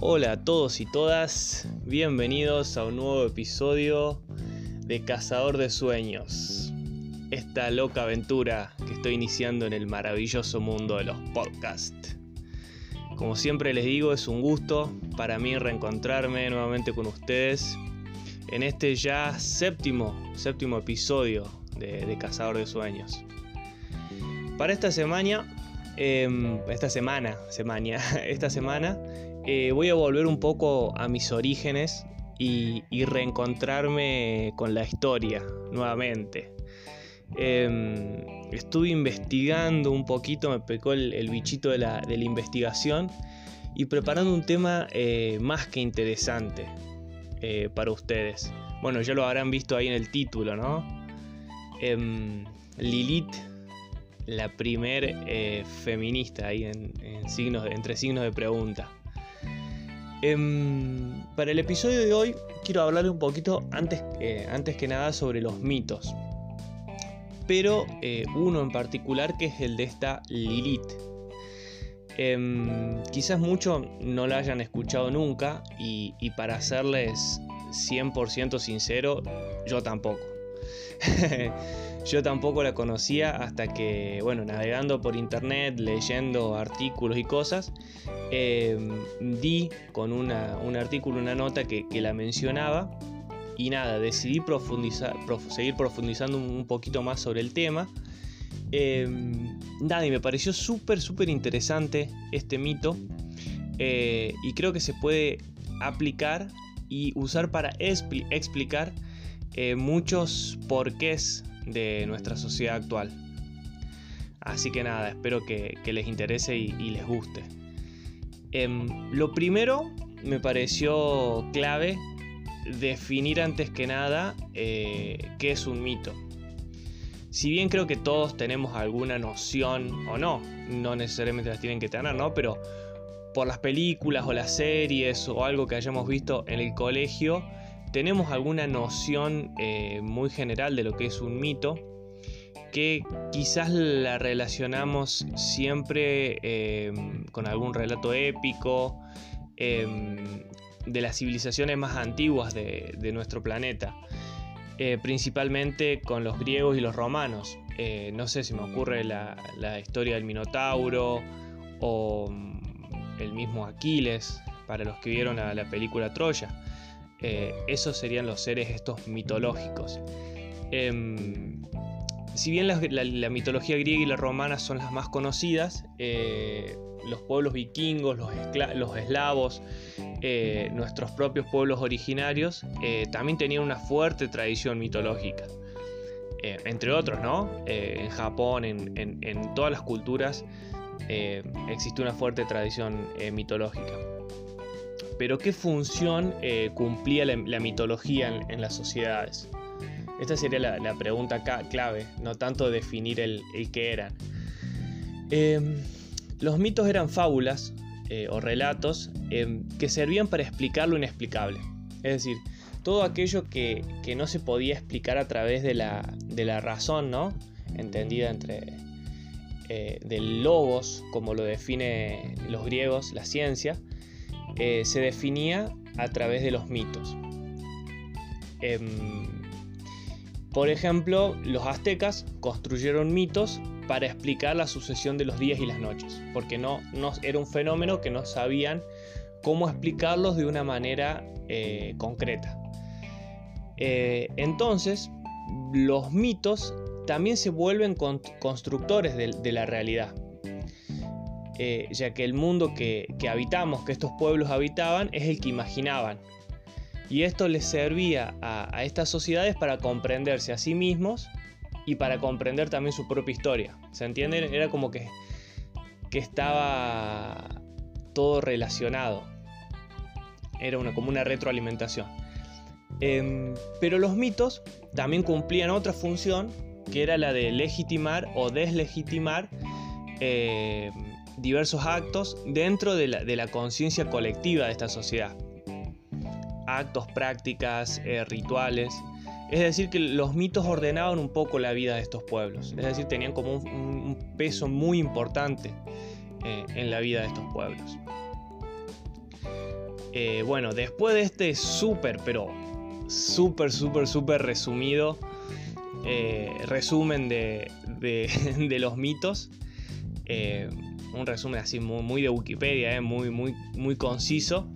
Hola a todos y todas, bienvenidos a un nuevo episodio de Cazador de Sueños. Esta loca aventura que estoy iniciando en el maravilloso mundo de los podcasts. Como siempre les digo, es un gusto para mí reencontrarme nuevamente con ustedes en este ya séptimo, séptimo episodio de, Cazador de Sueños. Para esta semana, em, esta semana, semana, esta semana eh, voy a volver un poco a mis orígenes y, reencontrarme con la historia nuevamente. Em, estuve investigando un poquito, me pecó el, bichito de la, investigación y preparando un tema eh, más que interesante eh, para ustedes. Bueno, ya lo habrán visto ahí en el título, ¿no? Em, Lilith, la primer feminista ahí en, signos, entre signos de pregunta. Em, para el episodio de hoy quiero hablarle un poquito antes, antes que nada sobre los mitos. Pero eh, uno en particular que es el de esta Lilith. Em, quizás muchos no la hayan escuchado nunca y, y para hacerles 100% sincero, yo tampoco. Yo tampoco la conocía hasta que, bueno, navegando por internet, leyendo artículos y cosas, em, di con un artículo, una nota que, la mencionaba. Y nada, decidí profundizar, seguir profundizando un poquito más sobre el tema. Em, nada, y me pareció súper, súper interesante este mito. Eh, y creo que se puede aplicar y usar para explicar eh, muchos porqués de nuestra sociedad actual. Así que nada, espero que, les interese y, les guste. Em, lo primero me pareció clave definir antes que nada eh, qué es un mito. Si bien creo que todos tenemos alguna noción o no, no necesariamente las tienen que tener, ¿no? Pero por las películas o las series o algo que hayamos visto en el colegio, tenemos alguna noción eh, muy general de lo que es un mito, que quizás la relacionamos siempre eh, con algún relato épico em, de las civilizaciones más antiguas de, nuestro planeta, eh, principalmente con los griegos y los romanos. no sé si me ocurre la, historia del Minotauro o mm, el mismo Aquiles, para los que vieron la película Troya. Eh, esos serían los seres estos mitológicos. Em, si bien la, mitología griega y la romana son las más conocidas, eh, los pueblos vikingos, los, eslavos, eh, nuestros propios pueblos originarios, también tenían una fuerte tradición mitológica. entre otros, ¿no? en Japón, en, todas las culturas, existe una fuerte tradición mitológica. Pero ¿qué función eh, cumplía la, mitología en, las sociedades? Esta sería la, pregunta clave, no tanto definir el, el qué eran. Em, los mitos eran fábulas eh, o relatos em, que servían para explicar lo inexplicable. Es decir, todo aquello que, no se podía explicar a través de la, razón, ¿no? Entendida entre eh, del logos, como lo define los griegos, la ciencia, eh, se definía a través de los mitos. Em, por ejemplo, los aztecas construyeron mitos para explicar la sucesión de los días y las noches, porque no, era un fenómeno que no sabían cómo explicarlos de una manera eh, concreta. Eh, entonces, los mitos también se vuelven constructores de la realidad. Eh, ya que el mundo que, habitamos, que estos pueblos habitaban, es el que imaginaban. Y esto les servía a, estas sociedades para comprenderse a sí mismos y para comprender también su propia historia. ¿Se entiende? Era como que, que estaba todo relacionado. Era una, como una retroalimentación. Em, pero los mitos también cumplían otra función que era la de legitimar o deslegitimar eh, diversos actos dentro de la, conciencia colectiva de esta sociedad. Actos, prácticas, eh, rituales. Es decir, que los mitos ordenaban un poco la vida de estos pueblos. Es decir, tenían como un, peso muy importante eh, en la vida de estos pueblos. Eh, bueno, después de este súper, pero súper, súper, súper resumido resumen de, los mitos, un resumen así muy, de Wikipedia, muy, muy, muy conciso.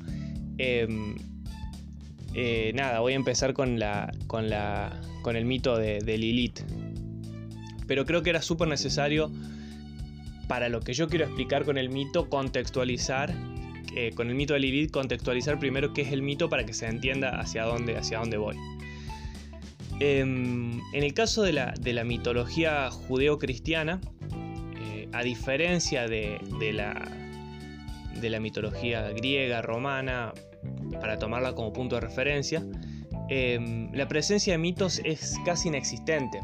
Em, nada, voy a empezar con, la, con, la, con el mito de, de Lilith. Pero creo que era súper necesario para lo que yo quiero explicar con el mito, contextualizar eh, con el mito de Lilith contextualizar primero qué es el mito para que se entienda hacia dónde, hacia dónde voy. Em, en el caso de la, mitología judeo-cristiana, eh, a diferencia de, la, de la mitología griega, romana, para tomarla como punto de referencia, em, la presencia de mitos es casi inexistente.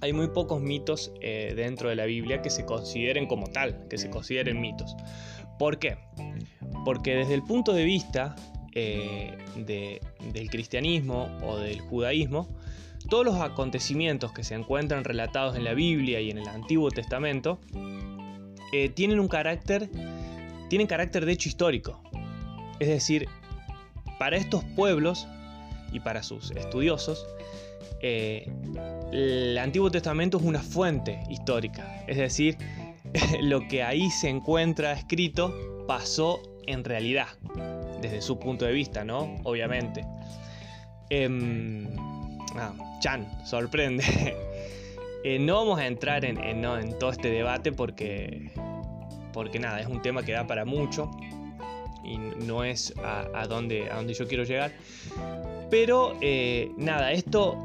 Hay muy pocos mitos eh, dentro de la Biblia que se consideren como tal, que se consideren mitos. ¿Por qué? Porque desde el punto de vista eh, del cristianismo o del judaísmo, todos los acontecimientos que se encuentran relatados en la Biblia y en el Antiguo Testamento eh, tienen un carácter, tienen carácter de hecho histórico. Es decir, para estos pueblos y para sus estudiosos, eh, el Antiguo Testamento es una fuente histórica. Es decir, lo que ahí se encuentra escrito pasó en realidad, desde su punto de vista, ¿no? Obviamente. Em, Chan, sorprende. Eh, no vamos a entrar en, todo este debate porque, porque nada, es un tema que da para mucho y no es a, donde, a donde yo quiero llegar. Pero eh, nada, esto,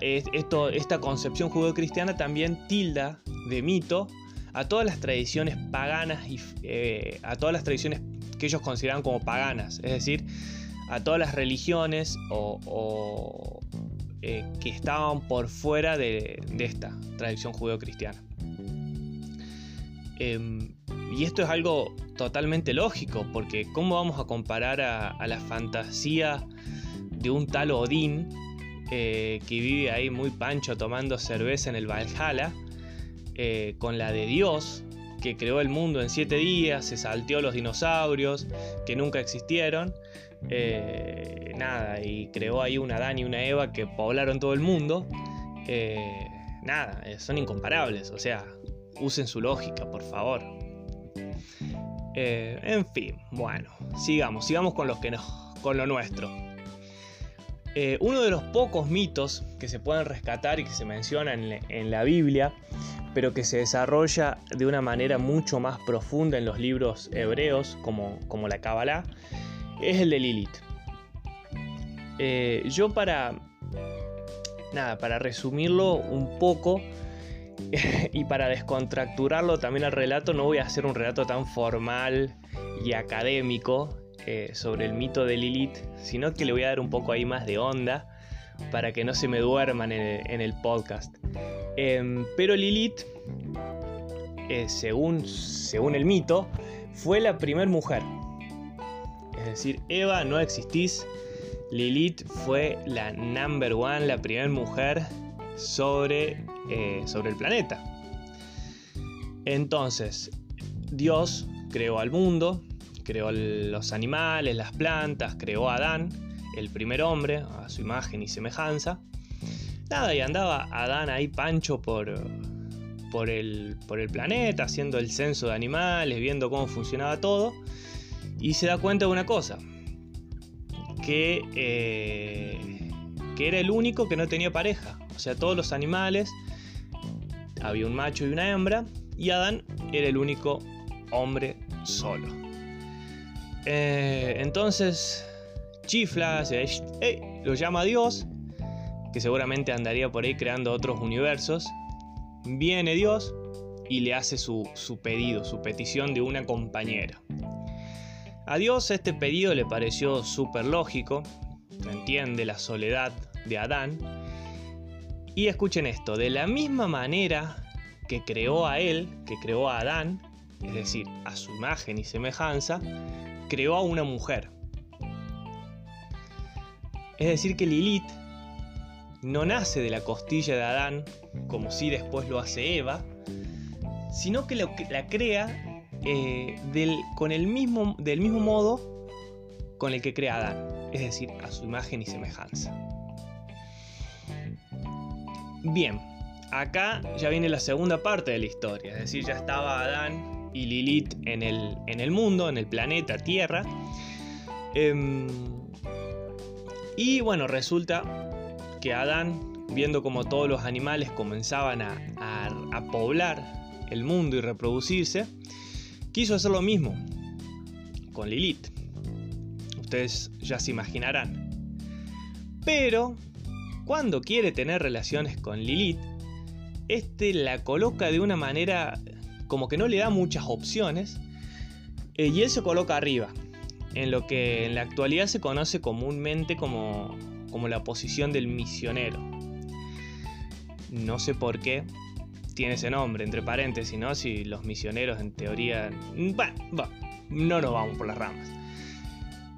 esto, esta concepción judeo-cristiana también tilda de mito a todas las tradiciones paganas y eh, a todas las tradiciones que ellos consideran como paganas, es decir, a todas las religiones o, eh, que estaban por fuera de, esta tradición judeocristiana. Eh, y esto es algo totalmente lógico, porque ¿cómo vamos a comparar a, la fantasía de un tal Odín que vive ahí muy pancho tomando cerveza en el Valhalla? Eh, con la de Dios, que creó el mundo en siete días, se salteó los dinosaurios, que nunca existieron, eh, nada, y creó ahí una Adán y una Eva que poblaron todo el mundo. Eh, nada, son incomparables, o sea, usen su lógica, por favor. en fin, bueno, sigamos, sigamos con, los que con lo nuestro. uno de los pocos mitos que se pueden rescatar y que se mencionan en la Biblia pero que se desarrolla de una manera mucho más profunda en los libros hebreos, como, como la Kabbalah, es el de Lilith. Eh, yo para, nada, para resumirlo un poco y para descontracturarlo también al relato, no voy a hacer un relato tan formal y académico eh, sobre el mito de Lilith, sino que le voy a dar un poco ahí más de onda para que no se me duerman en el podcast. Em, pero Lilith, eh, según, según el mito, fue la primera mujer. Es decir, Eva no existís. Lilith fue la number one, la primera mujer sobre, eh, sobre el planeta. Entonces, Dios creó al mundo, creó los animales, las plantas, creó a Adán, el primer hombre, a su imagen y semejanza y andaba Adán ahí pancho por, por, el, por el planeta, haciendo el censo de animales, viendo cómo funcionaba todo. Y se da cuenta de una cosa, que, eh, que era el único que no tenía pareja. O sea, todos los animales, había un macho y una hembra, y Adán era el único hombre solo. Eh, entonces, chifla, lo llama Dios que seguramente andaría por ahí creando otros universos, viene Dios y le hace su, pedido, su petición de una compañera. A Dios este pedido le pareció súper lógico, entiende la soledad de Adán, y escuchen esto, de la misma manera que creó a él, que creó a Adán, es decir, a su imagen y semejanza, creó a una mujer. Es decir, que Lilith no nace de la costilla de Adán, como si después lo hace Eva, sino que la crea eh, del, con el mismo, del mismo modo con el que crea Adán, es decir, a su imagen y semejanza. Bien, acá ya viene la segunda parte de la historia, es decir, ya estaba Adán y Lilith en el, en el mundo, en el planeta Tierra. Em, y bueno, resulta que Adán, viendo como todos los animales comenzaban a, a poblar el mundo y reproducirse, quiso hacer lo mismo con Lilith. Ustedes ya se imaginarán. Pero, cuando quiere tener relaciones con Lilith, este la coloca de una manera como que no le da muchas opciones eh, y él se coloca arriba, en lo que en la actualidad se conoce comúnmente como, como la posición del misionero. No sé por qué tiene ese nombre, entre paréntesis, ¿no? Si los misioneros en teoría... Bueno, no nos vamos por las ramas.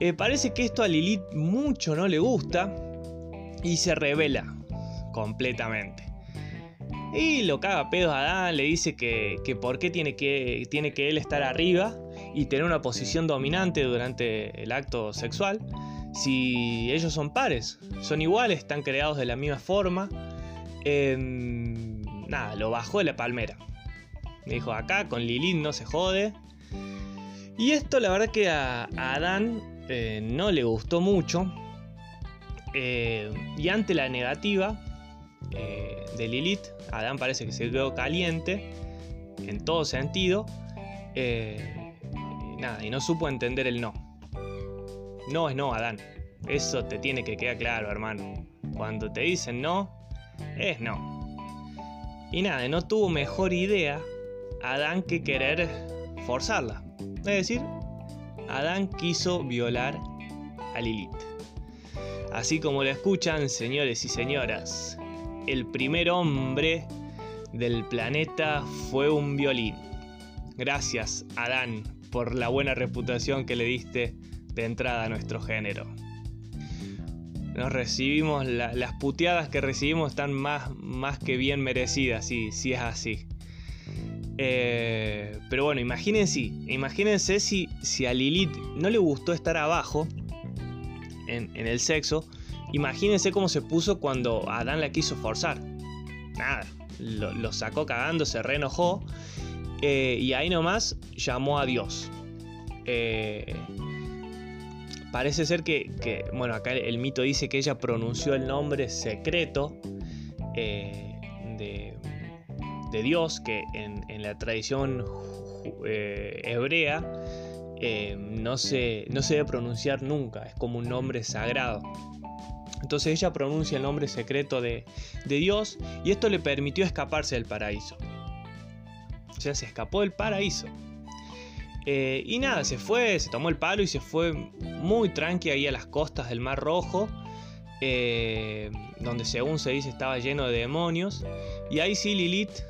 Eh, parece que esto a Lilith mucho no le gusta y se revela completamente. Y lo caga pedos a Adán, le dice que, que por qué tiene que, tiene que él estar arriba y tener una posición dominante durante el acto sexual. Si ellos son pares, son iguales, están creados de la misma forma. Em, nada, lo bajó de la palmera. Me dijo, acá con Lilith no se jode. Y esto la verdad que a, Adán eh, no le gustó mucho. Eh, y ante la negativa eh, de Lilith, Adán parece que se quedó caliente en todo sentido. nada, y no supo entender el no. No es no, Adán. Eso te tiene que quedar claro, hermano. Cuando te dicen no, es no. Y nada, no tuvo mejor idea Adán que querer forzarla. Es decir, Adán quiso violar a Lilith. Así como lo escuchan, señores y señoras, el primer hombre del planeta fue un violín. Gracias, Adán, por la buena reputación que le diste de entrada a nuestro género nos recibimos, las puteadas que recibimos están más, más que bien merecidas, si, si es así. Eh, pero bueno, imagínense, imagínense si, si a Lilith no le gustó estar abajo en, el sexo, imagínense cómo se puso cuando Adán la quiso forzar. Nada, lo, sacó cagando, se reenojó eh, y ahí nomás llamó a Dios. Eh, Parece ser que, bueno, acá el mito dice que ella pronunció el nombre secreto eh, de, Dios, que en, la tradición eh, hebrea eh, no, se, debe pronunciar nunca, es como un nombre sagrado. Entonces ella pronuncia el nombre secreto de, de Dios y esto le permitió escaparse del paraíso. O sea, se escapó del paraíso. Eh, y nada, se fue, se tomó el palo y se fue muy tranqui ahí a las costas del Mar Rojo, eh, donde según se dice estaba lleno de demonios. Y ahí sí Lilith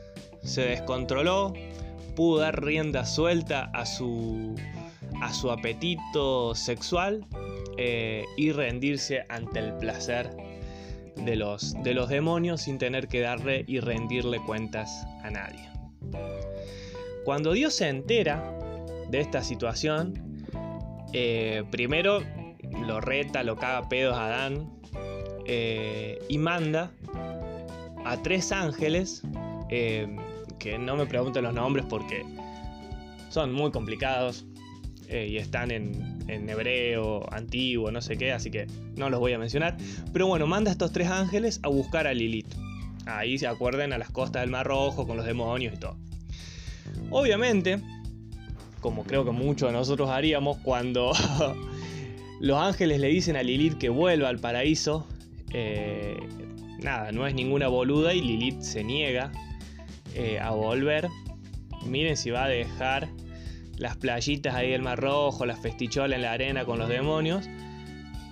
se descontroló, pudo dar rienda suelta a su, a su apetito sexual eh, y rendirse ante el placer de los, de los demonios sin tener que darle y rendirle cuentas a nadie. Cuando Dios se entera de esta situación, eh, primero lo reta, lo caga pedos a Adán eh, y manda a tres ángeles, eh, que no me pregunten los nombres porque son muy complicados y están en, en hebreo, antiguo, no sé qué, así que no los voy a mencionar. Pero bueno, manda a estos tres ángeles a buscar a Lilith. Ahí se acuerden a las costas del Mar Rojo con los demonios y todo. Obviamente, como creo que muchos de nosotros haríamos cuando los ángeles le dicen a Lilith que vuelva al paraíso. Eh, nada, no es ninguna boluda y Lilith se niega eh, a volver. Miren si va a dejar las playitas ahí del Mar Rojo, las festicholas en la arena con los demonios,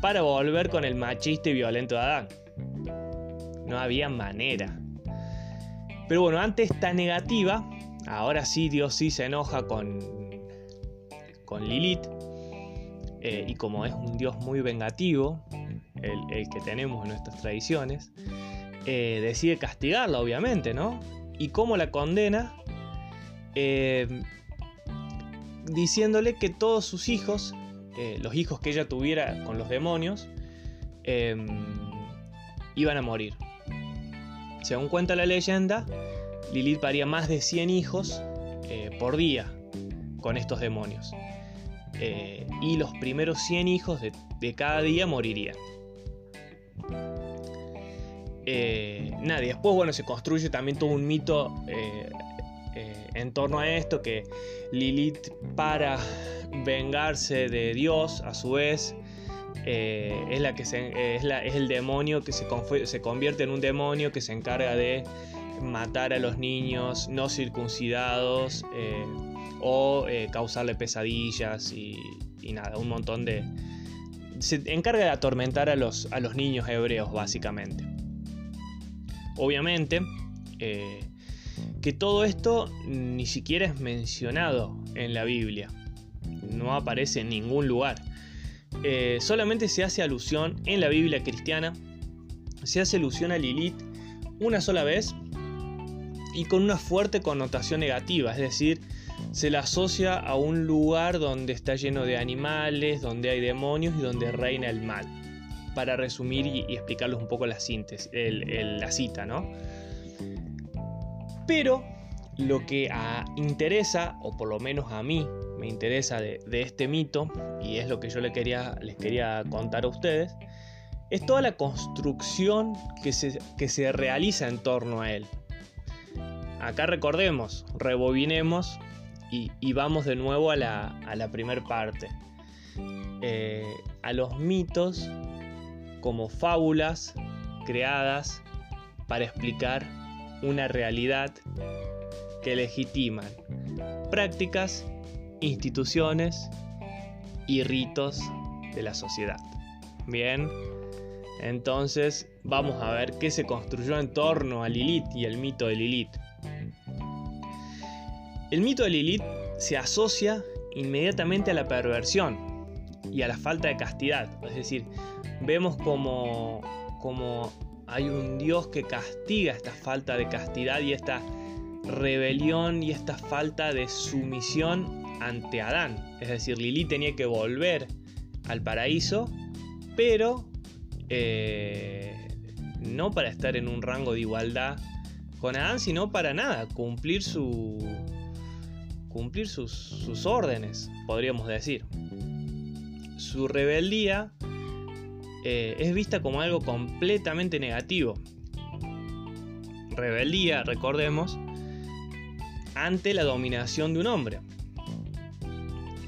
para volver con el machista y violento de Adán. No había manera. Pero bueno, ante esta negativa, ahora sí Dios sí se enoja con con Lilith. Eh, y como es un dios muy vengativo, el, que tenemos en nuestras tradiciones, eh, decide castigarla, obviamente, ¿no? ¿Y cómo la condena? Eh, diciéndole que todos sus hijos los hijos que ella tuviera con los demonios em, iban a morir. Según cuenta la leyenda, Lilith paría más de 100 hijos por día con estos demonios. Eh, y los primeros 100 hijos de, cada día morirían. Eh, nada, después bueno, se construye también todo un mito en torno a esto, que Lilith para vengarse de Dios, a su vez, es, la que es, el demonio que se, se, convierte en un demonio que se encarga de matar a los niños no circuncidados eh, o eh, causarle pesadillas y, nada, un montón de... Se encarga de atormentar a los, a los niños hebreos básicamente. Obviamente eh, que todo esto ni siquiera es mencionado en la Biblia. No aparece en ningún lugar. solamente se hace alusión en la Biblia cristiana. Se hace alusión a Lilith una sola vez y con una fuerte connotación negativa, es decir, se la asocia a un lugar donde está lleno de animales, donde hay demonios y donde reina el mal. Para resumir y, explicarles un poco la cita, ¿no? Pero lo que interesa, o por lo menos a mí me interesa de, este mito, y es lo que yo les quería, les quería contar a ustedes, es toda la construcción que se, que se realiza en torno a él acá recordemos, rebobinemos y, vamos de nuevo a la, a primera parte. Eh, a los mitos como fábulas creadas para explicar una realidad que legitiman prácticas, instituciones y ritos de la sociedad. Bien, entonces vamos a ver qué se construyó en torno a Lilith y el mito de Lilith. El mito de Lilith se asocia inmediatamente a la perversión y a la falta de castidad. Es decir, vemos como, como hay un Dios que castiga esta falta de castidad y esta rebelión y esta falta de sumisión ante Adán. Es decir, Lilith tenía que volver al paraíso, pero eh, no para estar en un rango de igualdad con Adán, sino para nada, cumplir su, cumplir sus, órdenes, podríamos decir. Su rebeldía eh, es vista como algo completamente negativo. Rebeldía, recordemos, ante la dominación de un hombre.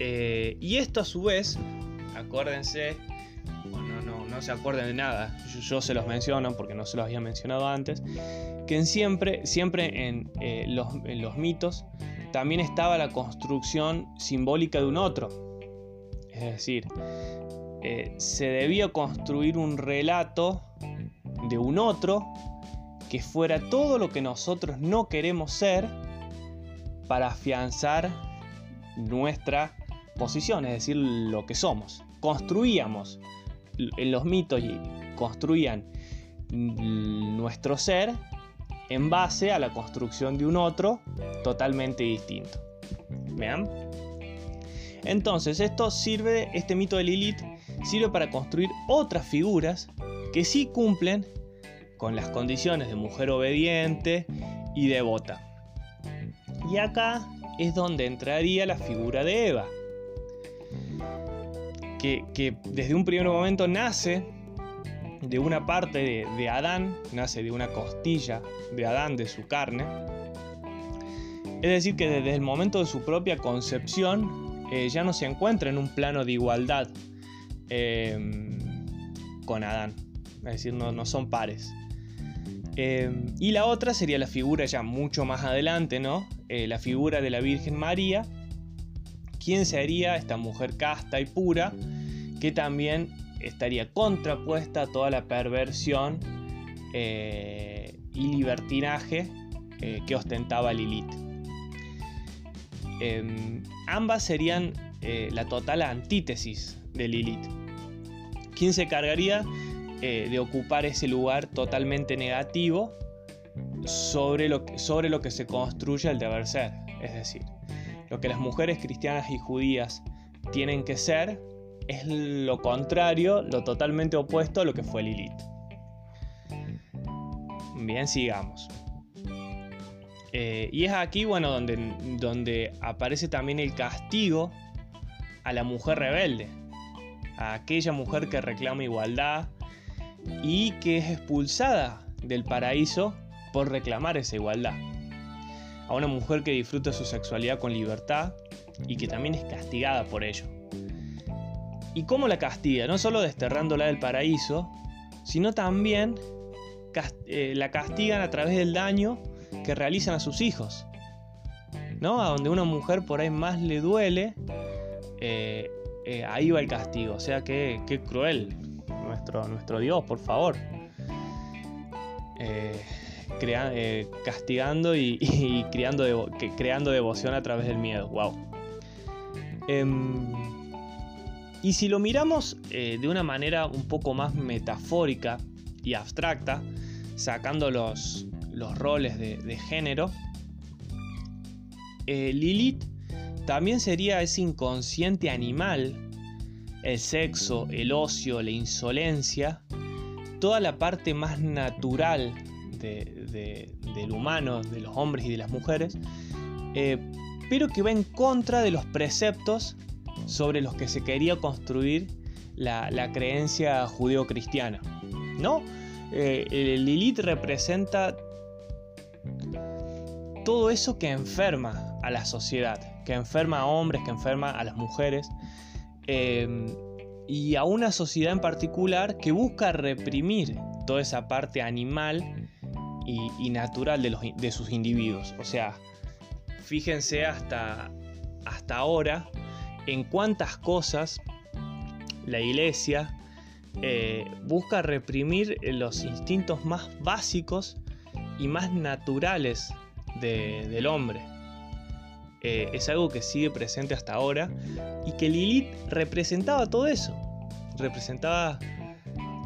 Eh, y esto a su vez, acuérdense, no, no, se acuerden de nada, yo, se los menciono porque no se los había mencionado antes, que siempre, siempre en, eh, los, en los mitos también estaba la construcción simbólica de un otro. Es decir, eh, se debía construir un relato de un otro que fuera todo lo que nosotros no queremos ser para afianzar nuestra posición, es decir, lo que somos. Construíamos en los mitos y construían nuestro ser en base a la construcción de un otro totalmente distinto. ¿Vean? Entonces, esto sirve, este mito de Lilith sirve para construir otras figuras que sí cumplen con las condiciones de mujer obediente y devota. Y acá es donde entraría la figura de Eva, que, que desde un primer momento nace de una parte de, Adán, nace de una costilla de Adán, de su carne. Es decir, que desde el momento de su propia concepción eh, ya no se encuentra en un plano de igualdad em, con Adán. Es decir, no, son pares. Em, y la otra sería la figura ya mucho más adelante, ¿no? Eh, la figura de la Virgen María. ¿Quién sería esta mujer casta y pura? Que también estaría contrapuesta a toda la perversión eh, y libertinaje eh, que ostentaba Lilith. Em, ambas serían eh, la total antítesis de Lilith. ¿Quién se cargaría de ocupar ese lugar totalmente negativo sobre lo, que, sobre lo que se construye el deber ser? Es decir, lo que las mujeres cristianas y judías tienen que ser es lo contrario, lo totalmente opuesto a lo que fue Lilith. Bien, sigamos. Eh, y es aquí, bueno, donde, donde aparece también el castigo a la mujer rebelde, a aquella mujer que reclama igualdad y que es expulsada del paraíso por reclamar esa igualdad. A una mujer que disfruta su sexualidad con libertad y que también es castigada por ello. ¿Y cómo la castiga? No solo desterrándola del paraíso, sino también eh, la castigan a través del daño que realizan a sus hijos. ¿No? A donde una mujer por ahí más le duele, eh, eh, ahí va el castigo. O sea, que cruel. Nuestro, Dios, por favor. Eh, castigando y, creando, creando devoción a través del miedo. ¡Wow! Y si lo miramos de una manera un poco más metafórica y abstracta, sacando los, los roles de, género, eh, Lilith también sería ese inconsciente animal, el sexo, el ocio, la insolencia, toda la parte más natural del humano, de los hombres y de las mujeres, eh, pero que va en contra de los preceptos sobre los que se quería construir la, la creencia judeo-cristiana. ¿No? Eh, Lilith representa todo eso que enferma a la sociedad, que enferma a hombres, que enferma a las mujeres, eh, y a una sociedad en particular que busca reprimir toda esa parte animal y, natural de, sus individuos. O sea, fíjense hasta, hasta ahora en cuántas cosas la iglesia eh, busca reprimir los instintos más básicos y más naturales del hombre. Eh, es algo que sigue presente hasta ahora y que Lilith representaba todo eso. Representaba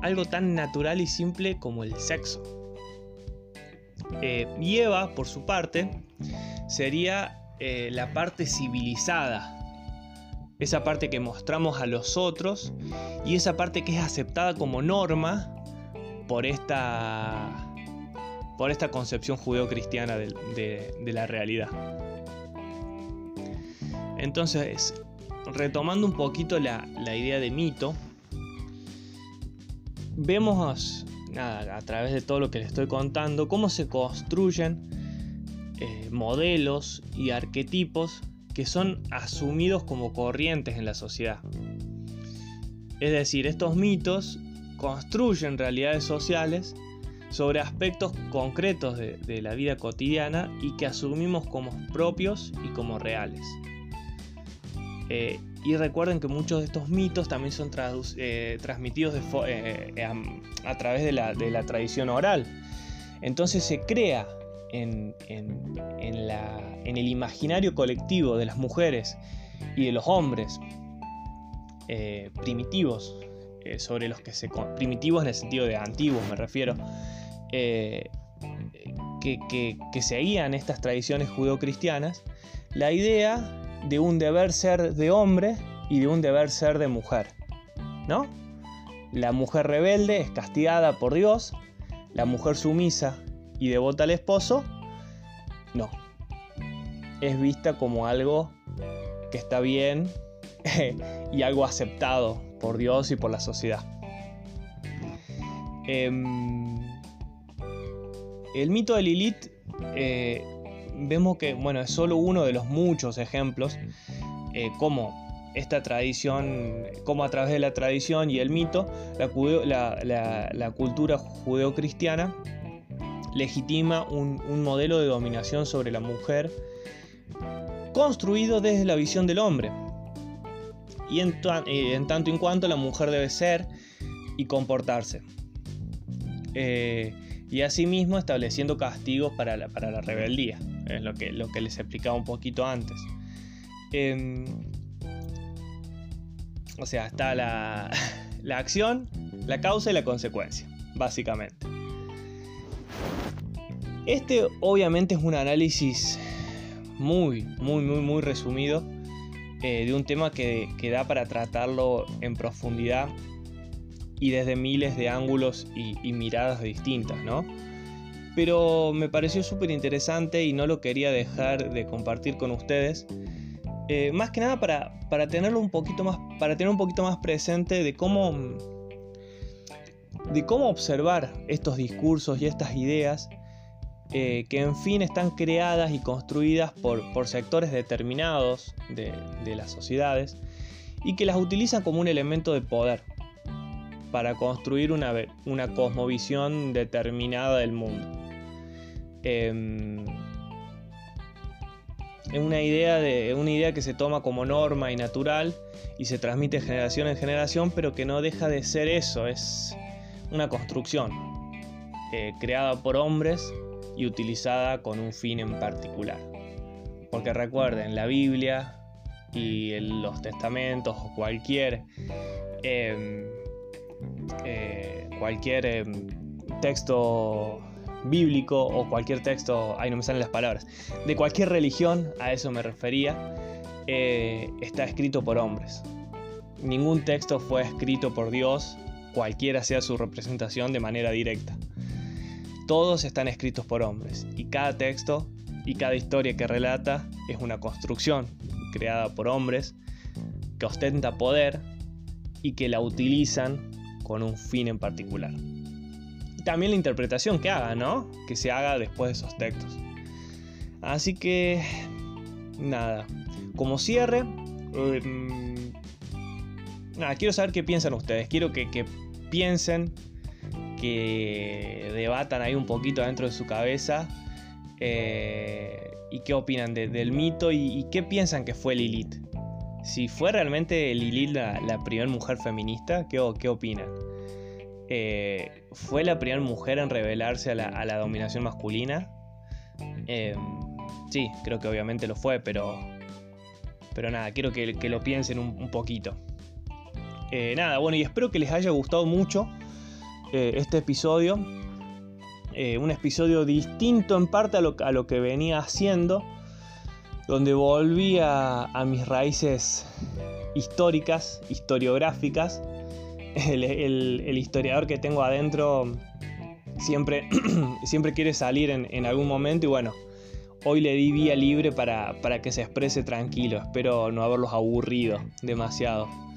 algo tan natural y simple como el sexo. Eh, y Eva, por su parte, sería la parte civilizada. Esa parte que mostramos a los otros y esa parte que es aceptada como norma por esta por esta concepción judeocristiana de, de, la realidad. Entonces, retomando un poquito la, idea de mito, vemos a través de todo lo que les estoy contando cómo se construyen eh, modelos y arquetipos que son asumidos como corrientes en la sociedad. Es decir, estos mitos construyen realidades sociales sobre aspectos concretos de, la vida cotidiana y que asumimos como propios y como reales. Eh, y recuerden que muchos de estos mitos también son eh, transmitidos eh, a, través de la, tradición oral. Entonces se crea en, el imaginario colectivo de las mujeres y de los hombres primitivos, sobre los que se... primitivos en el sentido de antiguos me refiero, eh, que, seguían estas tradiciones judeocristianas, la idea de un deber ser de hombre y de un deber ser de mujer. ¿No? La mujer rebelde es castigada por Dios, la mujer sumisa y devota al esposo, no. Es vista como algo que está bien y algo aceptado por Dios y por la sociedad. Em, el mito de Lilith eh, vemos que bueno, es solo uno de los muchos ejemplos eh, como esta tradición, como a través de la tradición y el mito, la, cultura judeocristiana legitima un, modelo de dominación sobre la mujer construido desde la visión del hombre. Y en, eh, tanto en cuanto la mujer debe ser y comportarse y asimismo estableciendo castigos para la, para la rebeldía, es lo que, lo que les explicaba un poquito antes. Em, o sea, está la, la acción, la causa y la consecuencia, básicamente. Este obviamente es un análisis muy, muy, muy, muy resumido eh, de un tema que, da para tratarlo en profundidad y desde miles de ángulos y, miradas distintas, ¿no? Pero me pareció súper interesante y no lo quería dejar de compartir con ustedes. Eh, más que nada para, para, tenerlo un poquito más, para tener un poquito más presente de cómo, de cómo observar estos discursos y estas ideas eh, que en fin están creadas y construidas por, sectores determinados de, las sociedades y que las utilizan como un elemento de poder para construir una, una cosmovisión determinada del mundo. Em, es una idea, de, una idea que se toma como norma y natural y se transmite generación en generación, pero que no deja de ser eso, es una construcción eh, creada por hombres y utilizada con un fin en particular. Porque recuerden, la Biblia y los testamentos o cualquier, em, eh, cualquier em, texto bíblico o cualquier texto, ay no me salen las palabras, de cualquier religión, a eso me refería, eh, está escrito por hombres. Ningún texto fue escrito por Dios, cualquiera sea su representación de manera directa todos están escritos por hombres y cada texto y cada historia que relata es una construcción creada por hombres que ostenta poder y que la utilizan con un fin en particular. también la interpretación que haga, ¿no? Que se haga después de esos textos. Así que, nada, como cierre, em, nada, quiero saber qué piensan ustedes. Quiero que, que piensen que debatan ahí un poquito dentro de su cabeza eh, y qué opinan del mito y, qué piensan que fue Lilith. Si fue realmente Lilith la, primera mujer feminista, ¿qué, qué opinan? Eh, ¿Fue la primera mujer en rebelarse a la, dominación masculina? Eh, sí, creo que obviamente lo fue, pero, pero nada, quiero que, lo piensen un, poquito. nada, bueno, y espero que les haya gustado mucho eh, este episodio. Eh, un episodio distinto en parte a lo, a lo que venía haciendo. Donde volví a, mis raíces históricas, historiográficas. El, historiador que tengo adentro siempre, siempre quiere salir en, algún momento y bueno, hoy le di vía libre para, para que se exprese tranquilo. Espero no haberlos aburrido demasiado.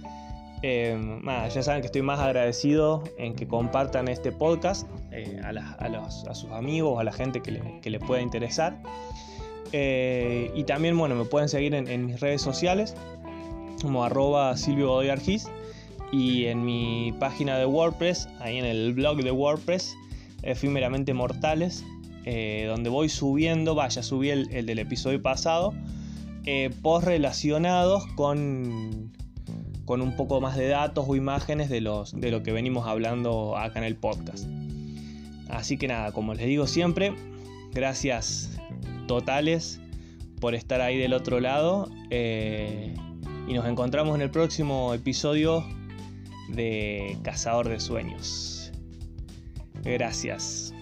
Eh, ya saben que estoy más agradecido en que compartan este podcast eh, a, sus amigos, a la gente que le, que pueda interesar. Eh, y también, bueno, me pueden seguir en, mis redes sociales como arroba Silvio y en mi página de WordPress, ahí en el blog de WordPress, efímeramente mortales, donde voy subiendo, vaya, subí el, el del episodio pasado, post relacionados con con un poco más de datos o imágenes de, los, de lo que venimos hablando acá en el podcast. Así que nada, como les digo siempre, gracias totales por estar ahí del otro lado eh, y nos encontramos en el próximo episodio de Cazador de Sueños. Gracias.